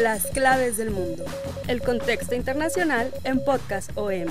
Las claves del mundo. El contexto internacional en Podcast OM.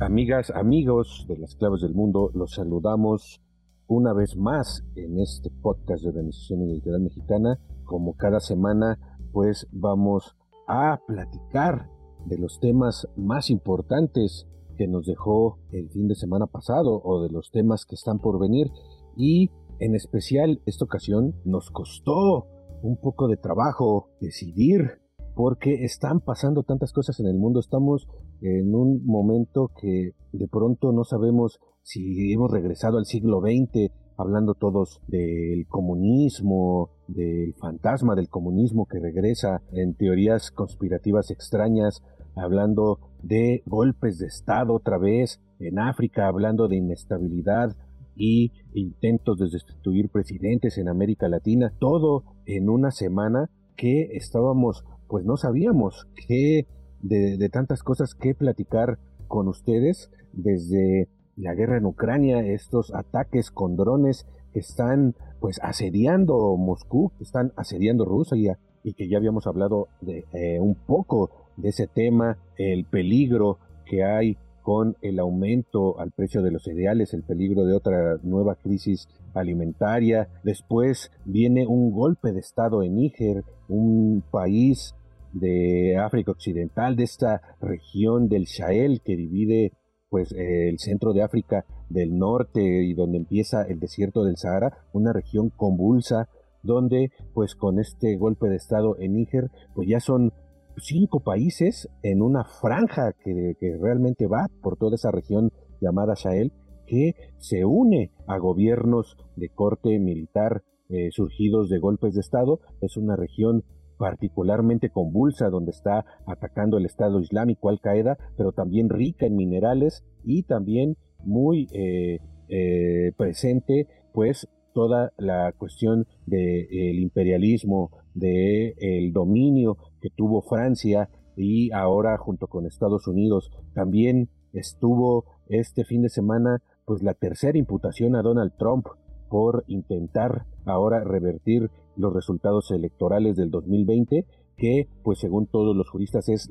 Amigas, amigos de las claves del mundo, los saludamos una vez más en este podcast de Organización Editorial Mexicana. Como cada semana, pues vamos a platicar de los temas más importantes que nos dejó el fin de semana pasado o de los temas que están por venir. Y en especial esta ocasión nos costó un poco de trabajo decidir porque están pasando tantas cosas en el mundo. Estamos en un momento que de pronto no sabemos si hemos regresado al siglo XX, hablando todos del comunismo, del fantasma del comunismo que regresa en teorías conspirativas extrañas, hablando de golpes de Estado otra vez en África, hablando de inestabilidad y intentos de destituir presidentes en América Latina, todo en una semana que estábamos, pues no sabíamos qué de, de tantas cosas que platicar con ustedes desde la guerra en Ucrania, estos ataques con drones que están pues asediando Moscú, que están asediando Rusia y que ya habíamos hablado de eh, un poco de ese tema, el peligro que hay con el aumento al precio de los cereales, el peligro de otra nueva crisis alimentaria. Después viene un golpe de Estado en Níger, un país de África Occidental, de esta región del Sahel que divide pues el centro de África del norte y donde empieza el desierto del Sahara, una región convulsa donde pues con este golpe de estado en Níger pues ya son cinco países en una franja que, realmente va por toda esa región llamada Sahel que se une a gobiernos de corte militar eh, surgidos de golpes de estado. Es una región particularmente convulsa, donde está atacando el Estado Islámico Al Qaeda, pero también rica en minerales y también muy eh, eh, presente, pues toda la cuestión del imperialismo, del dominio que tuvo Francia y ahora junto con Estados Unidos también estuvo este fin de semana pues la tercera imputación a Donald Trump por intentar ahora revertir los resultados electorales del 2020, que pues según todos los juristas es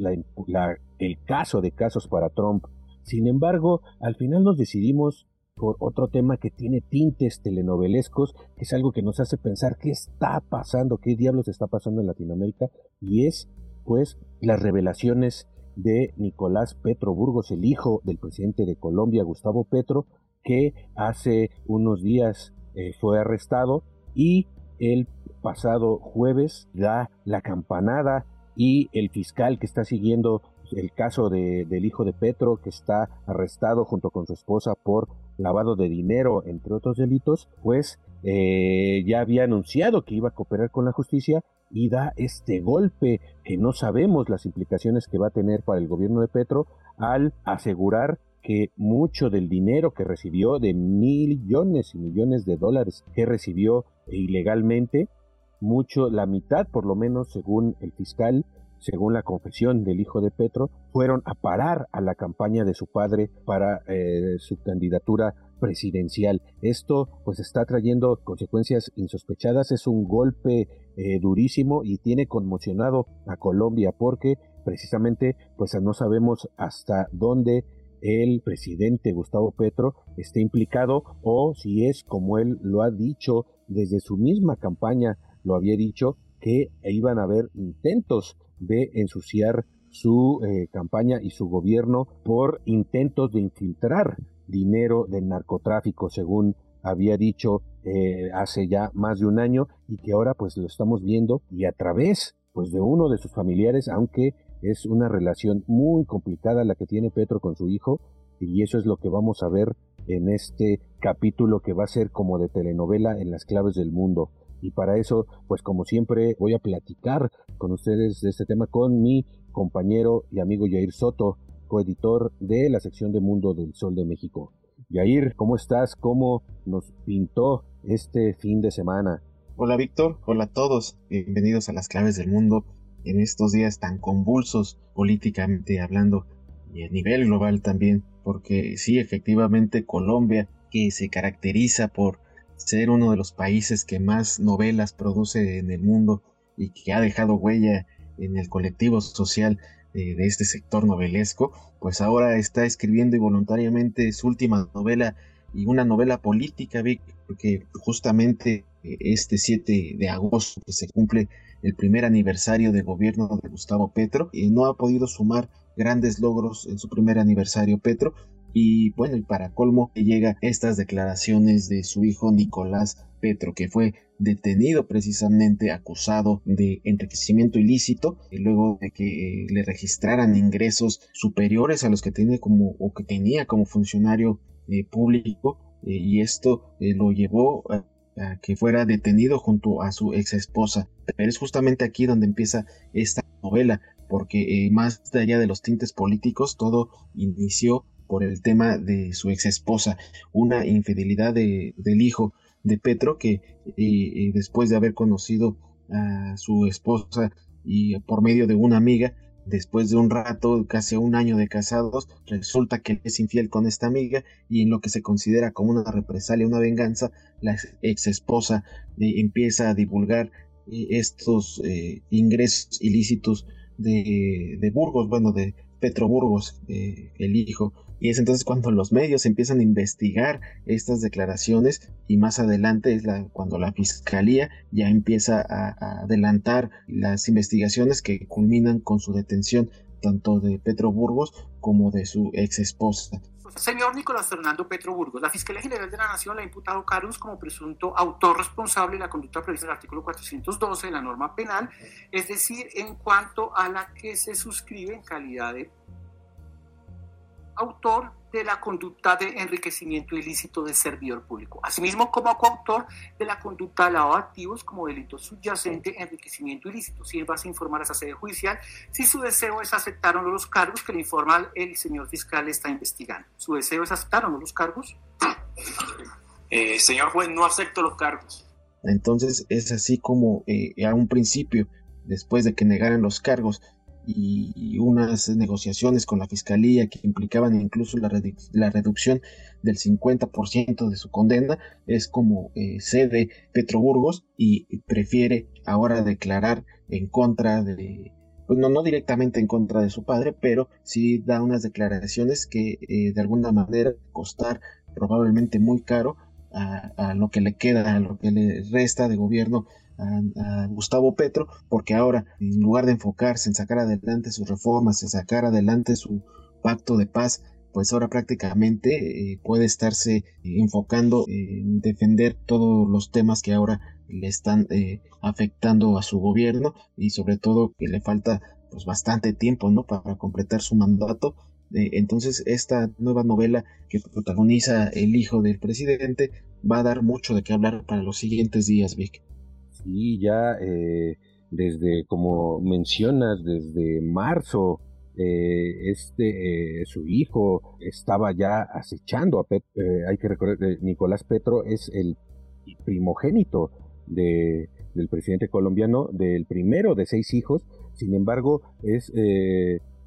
el caso de casos para Trump. Sin embargo, al final nos decidimos por otro tema que tiene tintes telenovelescos, que es algo que nos hace pensar qué está pasando, qué diablos está pasando en Latinoamérica, y es pues las revelaciones de Nicolás Petro Burgos, el hijo del presidente de Colombia, Gustavo Petro, que hace unos días eh, fue arrestado y el pasado jueves da la campanada y el fiscal que está siguiendo el caso del hijo de Petro, que está arrestado junto con su esposa por lavado de dinero, entre otros delitos, pues eh, ya había anunciado que iba a cooperar con la justicia y da este golpe que no sabemos las implicaciones que va a tener para el gobierno de Petro al asegurar que mucho del dinero que recibió, de millones y millones de dólares que recibió ilegalmente, mucho, la mitad por lo menos según el fiscal, según la confesión del hijo de Petro, fueron a parar a la campaña de su padre para eh, su candidatura presidencial. Esto pues está trayendo consecuencias insospechadas, es un golpe eh, durísimo y tiene conmocionado a Colombia porque precisamente pues no sabemos hasta dónde el presidente Gustavo Petro esté implicado o si es como él lo ha dicho desde su misma campaña, lo había dicho, que iban a haber intentos de ensuciar su eh, campaña y su gobierno por intentos de infiltrar dinero del narcotráfico, según había dicho eh, hace ya más de un año y que ahora pues lo estamos viendo y a través pues de uno de sus familiares, aunque es una relación muy complicada la que tiene Petro con su hijo, y eso es lo que vamos a ver en este capítulo que va a ser como de telenovela en las claves del mundo. Y para eso, pues como siempre, voy a platicar con ustedes de este tema con mi compañero y amigo Yair Soto, coeditor de la sección de Mundo del Sol de México. Yair, ¿cómo estás? ¿Cómo nos pintó este fin de semana? Hola Víctor, hola a todos, bienvenidos a las claves del mundo en estos días tan convulsos políticamente hablando y a nivel global también, porque sí, efectivamente Colombia, que se caracteriza por ser uno de los países que más novelas produce en el mundo y que ha dejado huella en el colectivo social de, este sector novelesco, pues ahora está escribiendo voluntariamente su última novela y una novela política, Vic, porque justamente eh, este 7 de agosto que se cumple el primer aniversario de gobierno de Gustavo Petro y no ha podido sumar grandes logros en su primer aniversario Petro y bueno, y para colmo llega estas declaraciones de su hijo Nicolás Petro, que fue detenido precisamente acusado de enriquecimiento ilícito y luego de que eh, le registraran ingresos superiores a los que tenía como o que tenía como funcionario eh, público eh, y esto lo llevó a, a, que fuera detenido junto a su ex esposa. Pero es justamente aquí donde empieza esta novela, porque más allá de los tintes políticos, todo inició por el tema de su ex esposa, una infidelidad de, del hijo de Petro que después de haber conocido a su esposa y por medio de una amiga, después de un rato, casi un año de casados, resulta que es infiel con esta amiga y en lo que se considera como una represalia, una venganza, la ex esposa eh, empieza a divulgar eh, estos eh, ingresos ilícitos de, de Burgos, bueno, de Petro Burgos, el hijo y es entonces cuando los medios empiezan a investigar estas declaraciones y más adelante es la, cuando la fiscalía ya empieza a, adelantar las investigaciones que culminan con su detención tanto de Petro Burgos como de su ex esposa. Señor Nicolás Fernando Petro Burgos, la Fiscalía General de la Nación le ha imputado Carlos como presunto autor responsable de la conducta prevista en el artículo 412 de la norma penal, es decir, en cuanto a la que se suscribe en calidad de autor de la conducta de enriquecimiento ilícito de servidor público, asimismo como coautor de la conducta de lavado de activos como delito subyacente enriquecimiento ilícito. Sirva a informar a esa sede judicial si su deseo es aceptar o no los cargos que le informa el señor fiscal está investigando. ¿Su deseo es aceptar o no los cargos? Eh, señor juez, no acepto los cargos. Entonces es así como eh, a un principio, después de que negaran los cargos, y unas negociaciones con la fiscalía que implicaban incluso la, la reducción del 50% de su condena, es como eh, cede Petroburgos y prefiere ahora declarar en contra de, pues no, no directamente en contra de su padre, pero sí da unas declaraciones que eh, de alguna manera costar probablemente muy caro a, a, lo que le queda, a lo que le resta de gobierno a, Gustavo Petro, porque ahora, en lugar de enfocarse en sacar adelante sus reformas, en sacar adelante su pacto de paz, pues ahora prácticamente eh, puede estarse enfocando en defender todos los temas que ahora le están eh, afectando a su gobierno y sobre todo que le falta pues bastante tiempo no para completar su mandato. Eh, entonces esta nueva novela que protagoniza el hijo del presidente va a dar mucho de qué hablar para los siguientes días Vic y ya eh, desde, como mencionas, desde marzo, eh, este, eh, su hijo estaba ya acechando a Petro, hay que recordar que Nicolás Petro es el primogénito de, del presidente colombiano, del primero de seis hijos, sin embargo, es,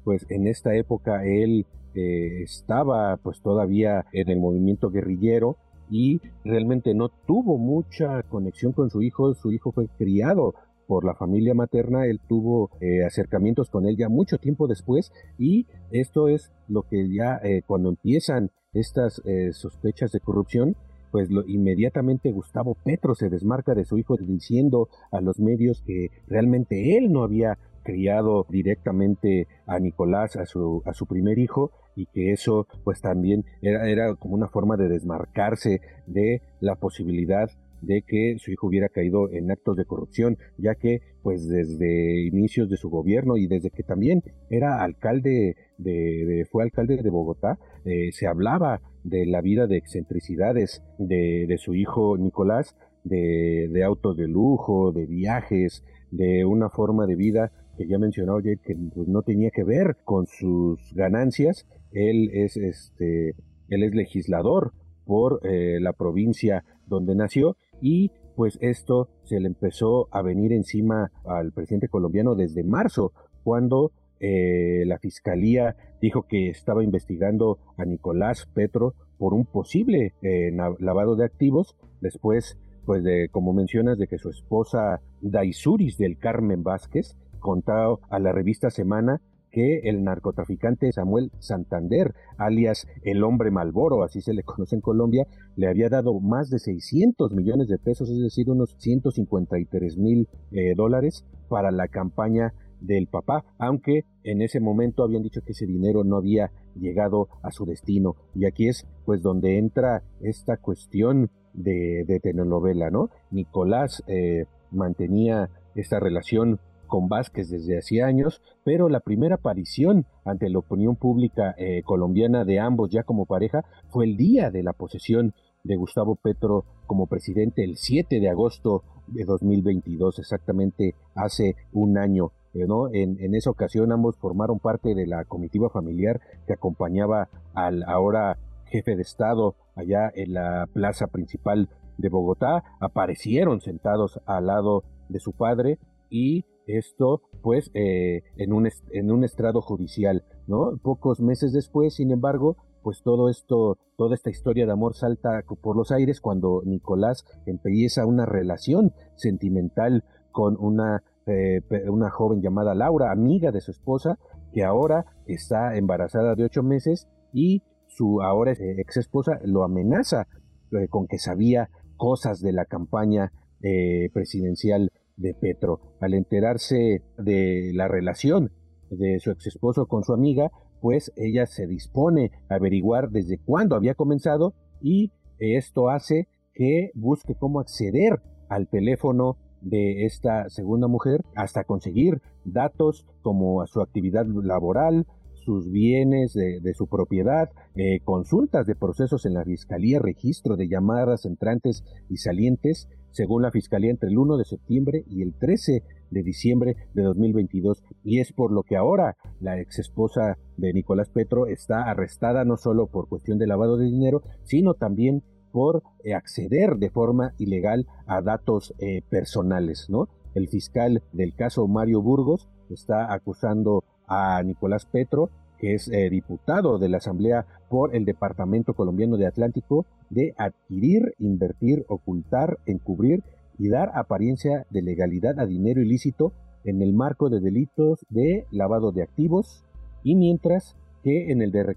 pues en esta época él estaba pues todavía en el movimiento guerrillero, y realmente no tuvo mucha conexión con su hijo. Su hijo fue criado por la familia materna, él tuvo eh, acercamientos con él ya mucho tiempo después y esto es lo que ya eh, cuando empiezan estas eh, sospechas de corrupción, pues lo, inmediatamente Gustavo Petro se desmarca de su hijo diciendo a los medios que realmente él no había criado directamente a Nicolás, a su, a su primer hijo, y que eso pues también era, era como una forma de desmarcarse de la posibilidad de que su hijo hubiera caído en actos de corrupción, ya que pues desde inicios de su gobierno y desde que también era alcalde de, fue alcalde de Bogotá, eh, se hablaba de la vida de excentricidades de, de su hijo Nicolás, de, de, autos de lujo, de viajes, de una forma de vida que ya mencionó Jade que pues, no tenía que ver con sus ganancias. Él es este, él es legislador por eh, la provincia donde nació y pues esto se le empezó a venir encima al presidente colombiano desde marzo, cuando eh, la fiscalía dijo que estaba investigando a Nicolás Petro por un posible eh, lavado de activos, después pues de, como mencionas, de que su esposa Daisuris del Carmen Vázquez contado a la revista Semana que el narcotraficante Samuel Santander, alias el hombre Malboro, así se le conoce en Colombia, le había dado más de 600 millones de pesos, es decir, unos 153 mil eh, dólares para la campaña del papá, aunque en ese momento habían dicho que ese dinero no había llegado a su destino. Y aquí es pues donde entra esta cuestión de, de telenovela, ¿no? Nicolás eh, mantenía esta relación con Vázquez desde hacía años, pero la primera aparición ante la opinión pública eh, colombiana de ambos ya como pareja fue el día de la posesión de Gustavo Petro como presidente el 7 de agosto de 2022, exactamente hace un año. Eh, ¿no? En, en, esa ocasión ambos formaron parte de la comitiva familiar que acompañaba al ahora jefe de Estado allá en la plaza principal de Bogotá, aparecieron sentados al lado de su padre y esto pues eh, en, un en un estrado judicial, ¿no? Pocos meses después, sin embargo, pues todo esto, toda esta historia de amor salta por los aires cuando Nicolás empieza una relación sentimental con una, eh, una joven llamada Laura, amiga de su esposa, que ahora está embarazada de ocho meses y su ahora ex esposa lo amenaza eh, con que sabía cosas de la campaña presidencial de Petro. Al enterarse de la relación de su ex esposo con su amiga, pues ella se dispone a averiguar desde cuándo había comenzado y esto hace que busque cómo acceder al teléfono de esta segunda mujer hasta conseguir datos como su actividad laboral, sus bienes de, su propiedad, eh, consultas de procesos en la fiscalía, registro de llamadas entrantes y salientes, según la Fiscalía, entre el 1 de septiembre y el 13 de diciembre de 2022. Y es por lo que ahora la ex esposa de Nicolás Petro está arrestada no solo por cuestión de lavado de dinero, sino también por eh, acceder de forma ilegal a datos eh, personales, ¿no? El fiscal del caso Mario Burgos está acusando a Nicolás Petro que es eh, diputado de la Asamblea por el Departamento Colombiano de Atlántico, de adquirir, invertir, ocultar, encubrir y dar apariencia de legalidad a dinero ilícito en el marco de delitos de lavado de activos y mientras que en el de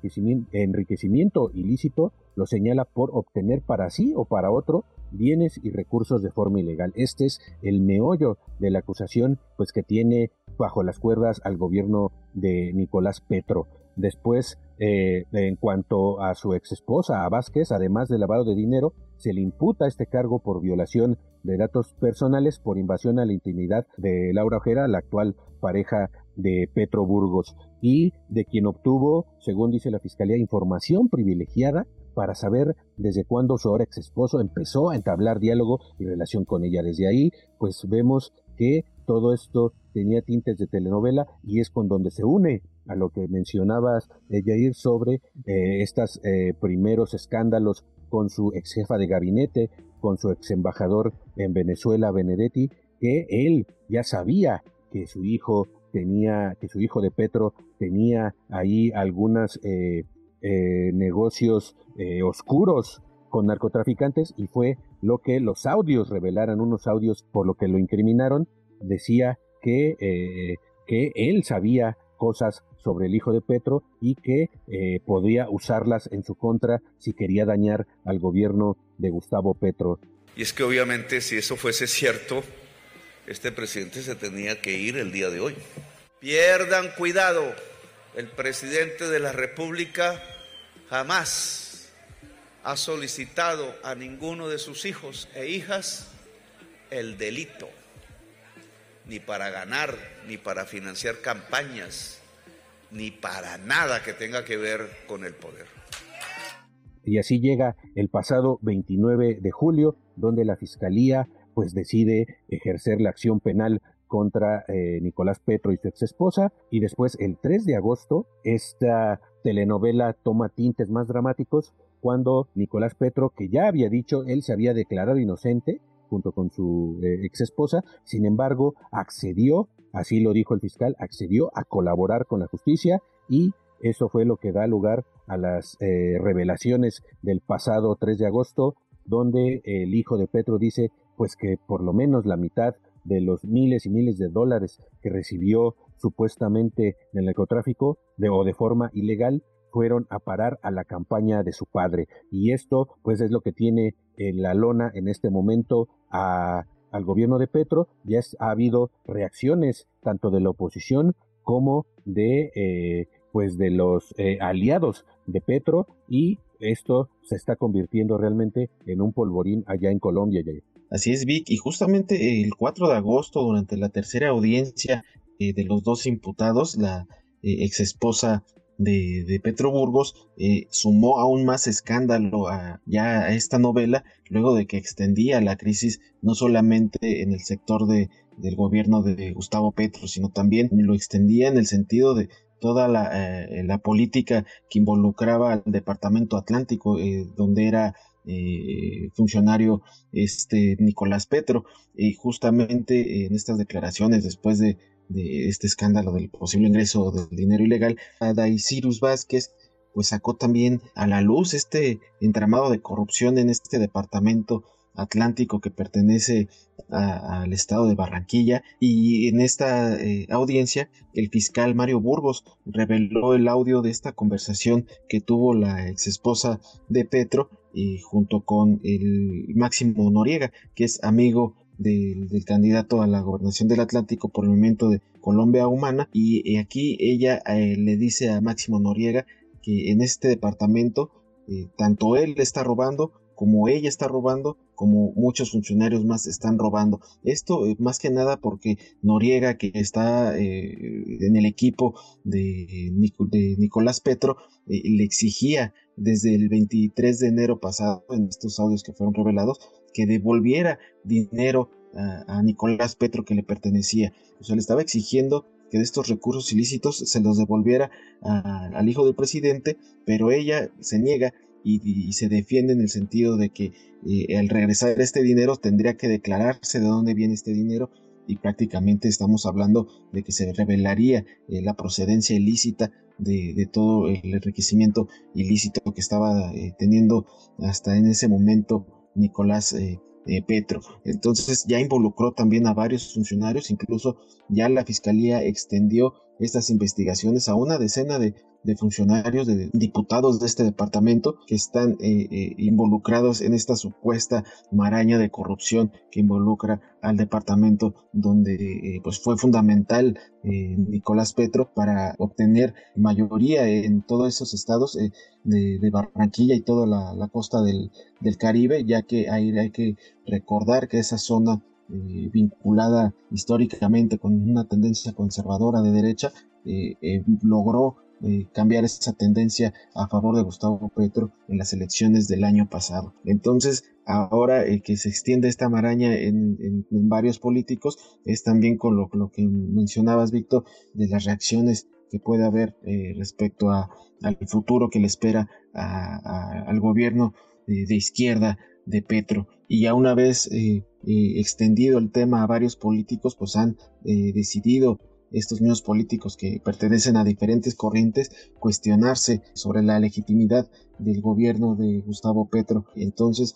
enriquecimiento ilícito lo señala por obtener para sí o para otro bienes y recursos de forma ilegal. Este es el meollo de la acusación pues que tiene bajo las cuerdas al gobierno de Nicolás Petro. Después, eh, en cuanto a su ex esposa, a Vázquez, además de lavado de dinero, se le imputa este cargo por violación de datos personales por invasión a la intimidad de Laura Ojera, la actual pareja de Petro Burgos, y de quien obtuvo, según dice la Fiscalía, información privilegiada para saber desde cuándo su ahora ex esposo empezó a entablar diálogo y relación con ella. Desde ahí, pues vemos que todo esto tenía tintes de telenovela y es con donde se une a lo que mencionabas, eh, Jair, sobre eh, estos eh, primeros escándalos con su ex jefa de gabinete, con su ex embajador en Venezuela, Benedetti, que él ya sabía que su hijo tenía, que su hijo de Petro tenía ahí algunos negocios oscuros con narcotraficantes y fue lo que los audios revelaran, unos audios por lo que lo incriminaron, decía que, eh, que él sabía cosas sobre el hijo de Petro y que eh, podía usarlas en su contra si quería dañar al gobierno de Gustavo Petro. Y es que obviamente si eso fuese cierto, este presidente se tenía que ir el día de hoy. Pierdan cuidado, el presidente de la República jamás ha solicitado a ninguno de sus hijos e hijas el delito, ni para ganar, ni para financiar campañas, ni para nada que tenga que ver con el poder. Y así llega el pasado 29 de julio, donde la Fiscalía pues decide ejercer la acción penal contra eh, Nicolás Petro y su ex esposa. Y después, el 3 de agosto, esta telenovela toma tintes más dramáticos cuando Nicolás Petro, que ya había dicho, él se había declarado inocente junto con su eh, ex esposa, sin embargo, accedió, así lo dijo el fiscal, accedió a colaborar con la justicia y eso fue lo que da lugar a las eh, revelaciones del pasado 3 de agosto, donde el hijo de Petro dice pues que por lo menos la mitad de los miles y miles de dólares que recibió supuestamente en el narcotráfico de, o de forma ilegal fueron a parar a la campaña de su padre. Y esto pues es lo que tiene en la lona en este momento a, al gobierno de Petro. Ya ha habido reacciones tanto de la oposición como de eh, pues de los eh, aliados de Petro y esto se está convirtiendo realmente en un polvorín allá en Colombia. Así es, Vic, y justamente el 4 de agosto, durante la tercera audiencia eh, de los dos imputados, la eh, ex esposa de, de Petro Burgos eh, sumó aún más escándalo a, ya a esta novela, luego de que extendía la crisis no solamente en el sector de, del gobierno de Gustavo Petro, sino también lo extendía en el sentido de toda la, la política que involucraba al Departamento Atlántico, donde era eh, funcionario este Nicolás Petro. Y justamente en estas declaraciones después de, este escándalo del posible ingreso del dinero ilegal Cyrus Vázquez pues sacó también a la luz este entramado de corrupción en este departamento Atlántico que pertenece al estado de Barranquilla. Y en esta eh, audiencia el fiscal Mario Burgos reveló el audio de esta conversación que tuvo la ex esposa de Petro y junto con el Máximo Noriega que es amigo del, candidato a la gobernación del Atlántico por el movimiento de Colombia Humana y, aquí ella eh, le dice a Máximo Noriega que en este departamento eh, tanto él está robando como ella está robando, como muchos funcionarios más están robando. Esto eh, más que nada porque Noriega, que está eh, en el equipo de, Nicolás Petro, eh, le exigía desde el 23 de enero pasado, en estos audios que fueron revelados, que devolviera dinero a, Nicolás Petro que le pertenecía. O sea, le estaba exigiendo que de estos recursos ilícitos se los devolviera al hijo del presidente, pero ella se niega y, se defiende en el sentido de que eh, al regresar este dinero tendría que declararse de dónde viene este dinero y prácticamente estamos hablando de que se revelaría eh, la procedencia ilícita de, todo el enriquecimiento ilícito que estaba eh, teniendo hasta en ese momento Nicolás Petro. Entonces ya involucró también a varios funcionarios, incluso ya la fiscalía extendió estas investigaciones a una decena de, de funcionarios, de diputados de este departamento que están eh, eh, involucrados en esta supuesta maraña de corrupción que involucra al departamento donde eh, pues fue fundamental Nicolás Petro para obtener mayoría en todos esos estados de, Barranquilla y toda la, costa del, del, Caribe, ya que ahí hay que recordar que esa zona vinculada históricamente con una tendencia conservadora de derecha, logró eh, cambiar esa tendencia a favor de Gustavo Petro en las elecciones del año pasado. Entonces, ahora el que se extiende esta maraña en, varios políticos es también con lo, que mencionabas, Víctor, de las reacciones que puede haber eh, respecto a, al futuro que le espera al gobierno de, izquierda de Petro. Y ya una vez eh, extendido el tema a varios políticos, pues han decidido estos mismos políticos que pertenecen a diferentes corrientes cuestionarse sobre la legitimidad del gobierno de Gustavo Petro. Entonces,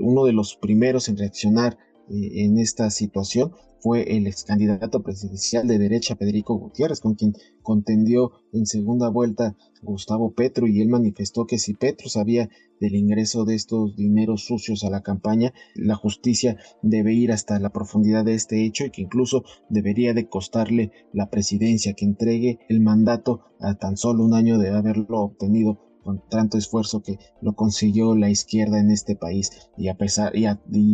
uno de los primeros en reaccionar en esta situación fue el ex candidato presidencial de derecha Federico Gutiérrez, con quien contendió en segunda vuelta Gustavo Petro y él manifestó que si Petro sabía del ingreso de estos dineros sucios a la campaña, la justicia debe ir hasta la profundidad de este hecho y que incluso debería de costarle la presidencia, que entregue el mandato a tan solo un año de haberlo obtenido con tanto esfuerzo que lo consiguió la izquierda en este país y a pesar y,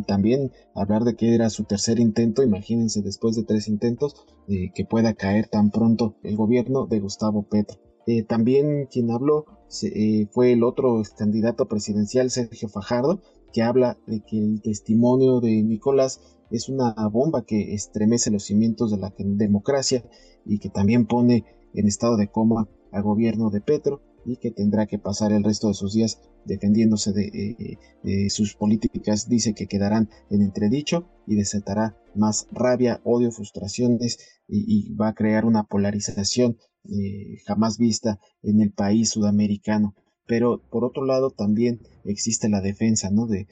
también hablar de que era su tercer intento, imagínense después de tres intentos eh, que pueda caer tan pronto el gobierno de Gustavo Petro. Eh, también quien habló eh, fue el otro candidato presidencial Sergio Fajardo, que habla de que el testimonio de Nicolás es una bomba que estremece los cimientos de la democracia y que también pone en estado de coma al gobierno de Petro y que tendrá que pasar el resto de sus días defendiéndose de, eh, sus políticas. Dice que quedarán en entredicho y desatará más rabia, odio, frustraciones y, va a crear una polarización eh, jamás vista en el país sudamericano. Pero por otro lado también existe la defensa ¿no? de,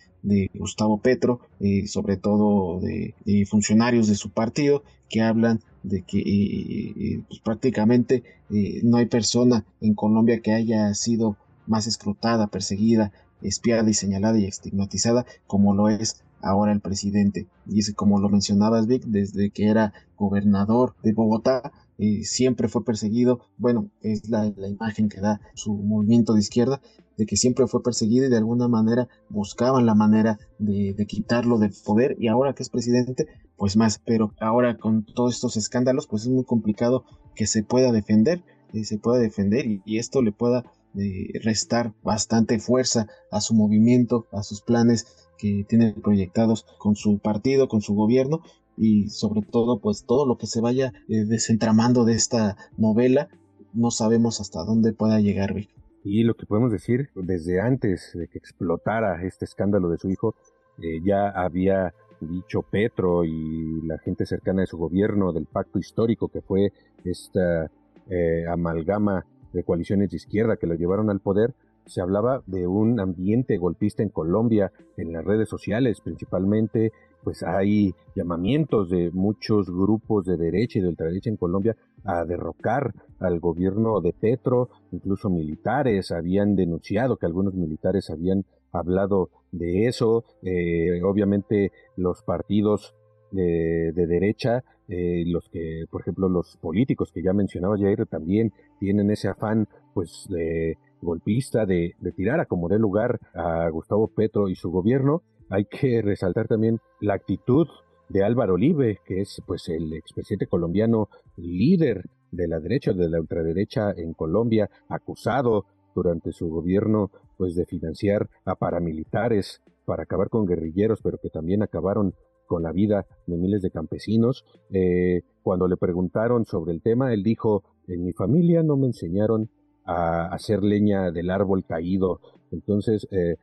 Gustavo Petro, eh, sobre todo de, funcionarios de su partido, que hablan de que pues, prácticamente eh, no hay persona en Colombia que haya sido más escrutada, perseguida, espiada y señalada y estigmatizada como lo es ahora el presidente. Y es como lo mencionabas, Vic, desde que era gobernador de Bogotá, eh, siempre fue perseguido. Bueno, es la, imagen que da su movimiento de izquierda, de que siempre fue perseguido y de alguna manera buscaban la manera de, quitarlo del poder. Y ahora que es presidente, pues más. Pero ahora con todos estos escándalos, pues es muy complicado que se pueda defender, eh, se pueda defender y, esto le pueda eh, restar bastante fuerza a su movimiento, a sus planes que tiene proyectados con su partido, con su gobierno y sobre todo pues todo lo que se vaya eh, desentramando de esta novela no sabemos hasta dónde pueda llegar Y lo que podemos decir, desde antes de que explotara este escándalo de su hijo, eh, ya había dicho Petro y la gente cercana de su gobierno del pacto histórico que fue esta eh, amalgama de coaliciones de izquierda que lo llevaron al poder, se hablaba de un ambiente golpista en Colombia, en las redes sociales principalmente, pues hay llamamientos de muchos grupos de derecha y de ultraderecha en Colombia a derrocar al gobierno de Petro, incluso militares habían denunciado que algunos militares habían hablado de eso, eh, obviamente los partidos de, derecha, eh, los que, por ejemplo, los políticos que ya mencionaba Jair también tienen ese afán, pues, de golpista, de, de tirar a como dé lugar a Gustavo Petro y su gobierno, hay que resaltar también la actitud de Álvaro Olive, que es pues el expresidente colombiano líder de la derecha de la ultraderecha en Colombia, acusado durante su gobierno pues de financiar a paramilitares para acabar con guerrilleros, pero que también acabaron con la vida de miles de campesinos. Eh, cuando le preguntaron sobre el tema, él dijo, en mi familia no me enseñaron a hacer leña del árbol caído. Entonces eh,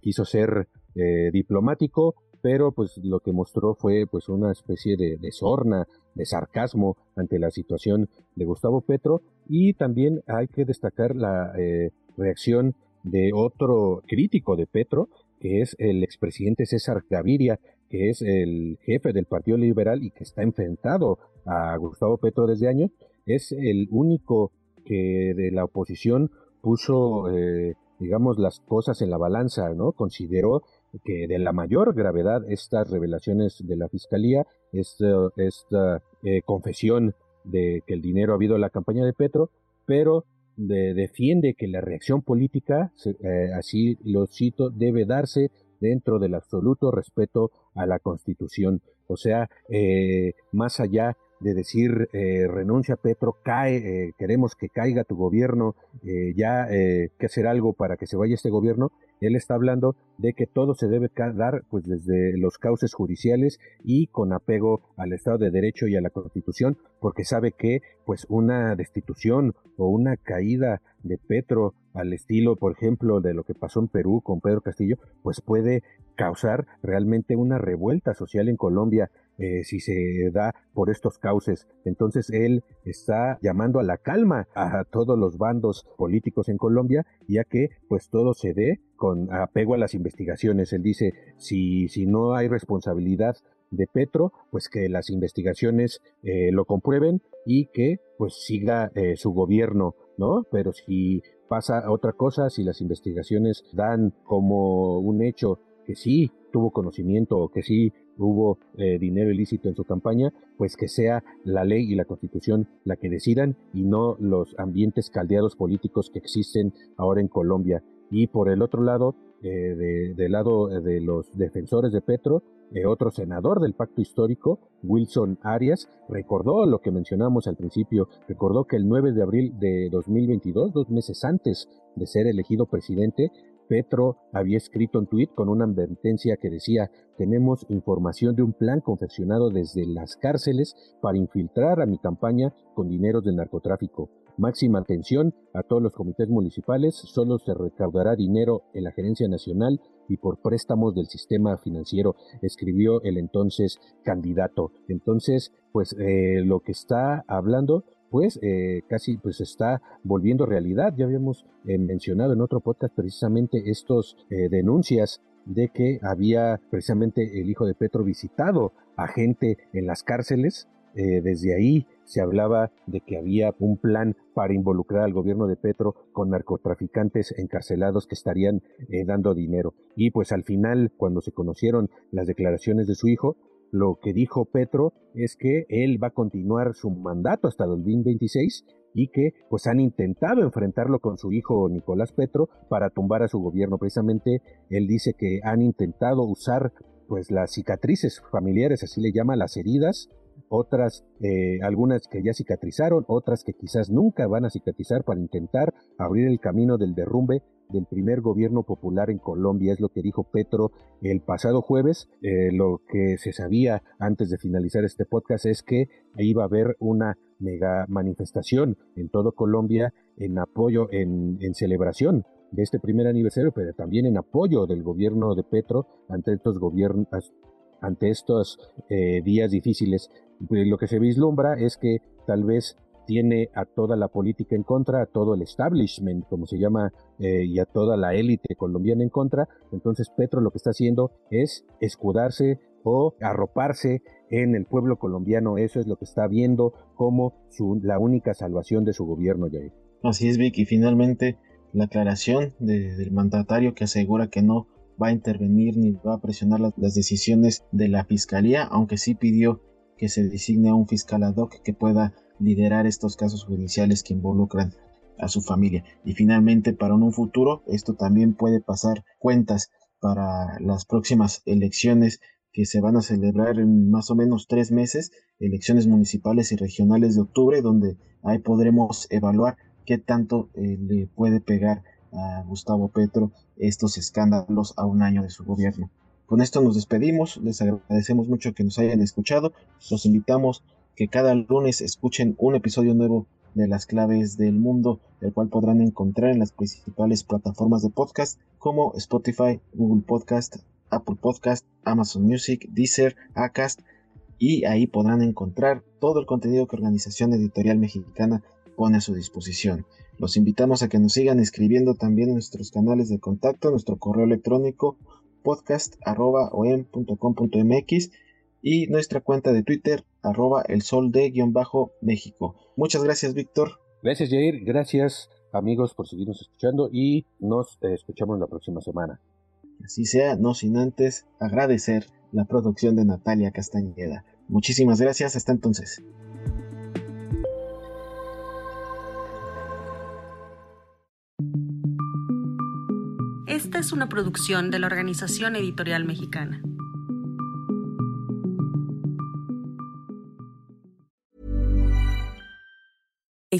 quiso ser eh, diplomático, pero pues lo que mostró fue pues una especie de, de, sorna, de sarcasmo ante la situación de Gustavo Petro y también hay que destacar la eh, reacción de otro crítico de Petro, que es el expresidente César Gaviria, que es el jefe del Partido Liberal y que está enfrentado a Gustavo Petro desde años, es el único que de la oposición puso, eh, digamos, las cosas en la balanza, ¿no? Consideró que de la mayor gravedad estas revelaciones de la Fiscalía, esta, esta eh, confesión de que el dinero ha habido en la campaña de Petro, pero defiende que la reacción política, eh, así lo cito, debe darse dentro del absoluto respeto a la Constitución. O sea, eh, más allá de decir renuncia Petro, cae, queremos que caiga tu gobierno, ya que hacer algo para que se vaya este gobierno, él está hablando de que todo se debe dar pues desde los cauces judiciales y con apego al Estado de Derecho y a la Constitución, porque sabe que pues una destitución o una caída de Petro al estilo, por ejemplo, de lo que pasó en Perú con Pedro Castillo, pues puede causar realmente una revuelta social en Colombia eh, si se da por estos cauces. Entonces él está llamando a la calma a todos los bandos políticos en Colombia, ya que pues todo se dé con apego a las investigaciones. Él dice, si, si no hay responsabilidad de Petro, pues que las investigaciones eh, lo comprueben y que pues siga eh, su gobierno, ¿no? Pero si pasa otra cosa, si las investigaciones dan como un hecho que sí tuvo conocimiento o que sí hubo eh, dinero ilícito en su campaña, pues que sea la ley y la constitución la que decidan y no los ambientes caldeados políticos que existen ahora en Colombia. Y por el otro lado, eh, del lado de los defensores de Petro, eh, otro senador del pacto histórico, Wilson Arias, recordó lo que mencionamos al principio, recordó que el 9 de abril de 2022, dos meses antes de ser elegido presidente, Petro había escrito un tuit con una advertencia que decía, tenemos información de un plan confeccionado desde las cárceles para infiltrar a mi campaña con dineros del narcotráfico. Máxima atención a todos los comités municipales, solo se recaudará dinero en la gerencia nacional y por préstamos del sistema financiero, escribió el entonces candidato. Entonces, pues eh, lo que está hablando pues eh, casi pues está volviendo realidad. Ya habíamos eh, mencionado en otro podcast precisamente estos eh, denuncias de que había precisamente el hijo de Petro visitado a gente en las cárceles. desde ahí se hablaba de que había un plan para involucrar al gobierno de Petro con narcotraficantes encarcelados que estarían dando dinero. Y pues al final, cuando se conocieron las declaraciones de su hijo, lo que dijo Petro es que él va a continuar su mandato hasta 2026 y que pues han intentado enfrentarlo con su hijo Nicolás Petro para tumbar a su gobierno. Precisamente él dice que han intentado usar pues las cicatrices familiares, así le llama las heridas, otras, eh, algunas que ya cicatrizaron, otras que quizás nunca van a cicatrizar para intentar abrir el camino del derrumbe del primer gobierno popular en Colombia, es lo que dijo Petro el pasado jueves. Eh, lo que se sabía antes de finalizar este podcast es que iba a haber una mega manifestación en todo Colombia en apoyo, en, celebración de este primer aniversario, pero también en apoyo del gobierno de Petro ante estos gobiernos, ante estos eh, días difíciles. Lo que se vislumbra es que tal vez tiene a toda la política en contra, a todo el establishment, como se llama, eh, y a toda la élite colombiana en contra. Entonces Petro lo que está haciendo es escudarse o arroparse en el pueblo colombiano. Eso es lo que está viendo como su, la única salvación de su gobierno, Jair. Así es, Vicky. Finalmente, la aclaración del mandatario que asegura que no va a intervenir ni va a presionar las decisiones de la fiscalía, aunque sí pidió que se designe a un fiscal ad hoc que pueda liderar estos casos judiciales que involucran a su familia. Y finalmente, para un futuro, esto también puede pasar cuentas para las próximas elecciones que se van a celebrar en más o menos tres meses, elecciones municipales y regionales de octubre, donde ahí podremos evaluar qué tanto eh, le puede pegar a Gustavo Petro estos escándalos a un año de su gobierno. Con esto nos despedimos, les agradecemos mucho que nos hayan escuchado, los invitamos que cada lunes escuchen un episodio nuevo de las claves del mundo, el cual podrán encontrar en las principales plataformas de podcast como Spotify, Google Podcast, Apple Podcast, Amazon Music, Deezer, Acast y ahí podrán encontrar todo el contenido que Organización Editorial Mexicana pone a su disposición. Los invitamos a que nos sigan escribiendo también en nuestros canales de contacto, nuestro correo electrónico podcast.om.com.mx y nuestra cuenta de Twitter, arroba el sol de guion bajo México. Muchas gracias, Víctor. Gracias, Jair. Gracias, amigos, por seguirnos escuchando y nos eh, escuchamos la próxima semana. Así sea, no sin antes agradecer la producción de Natalia Castañeda. Muchísimas gracias, hasta entonces. Esta es una producción de la Organización Editorial Mexicana.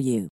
you.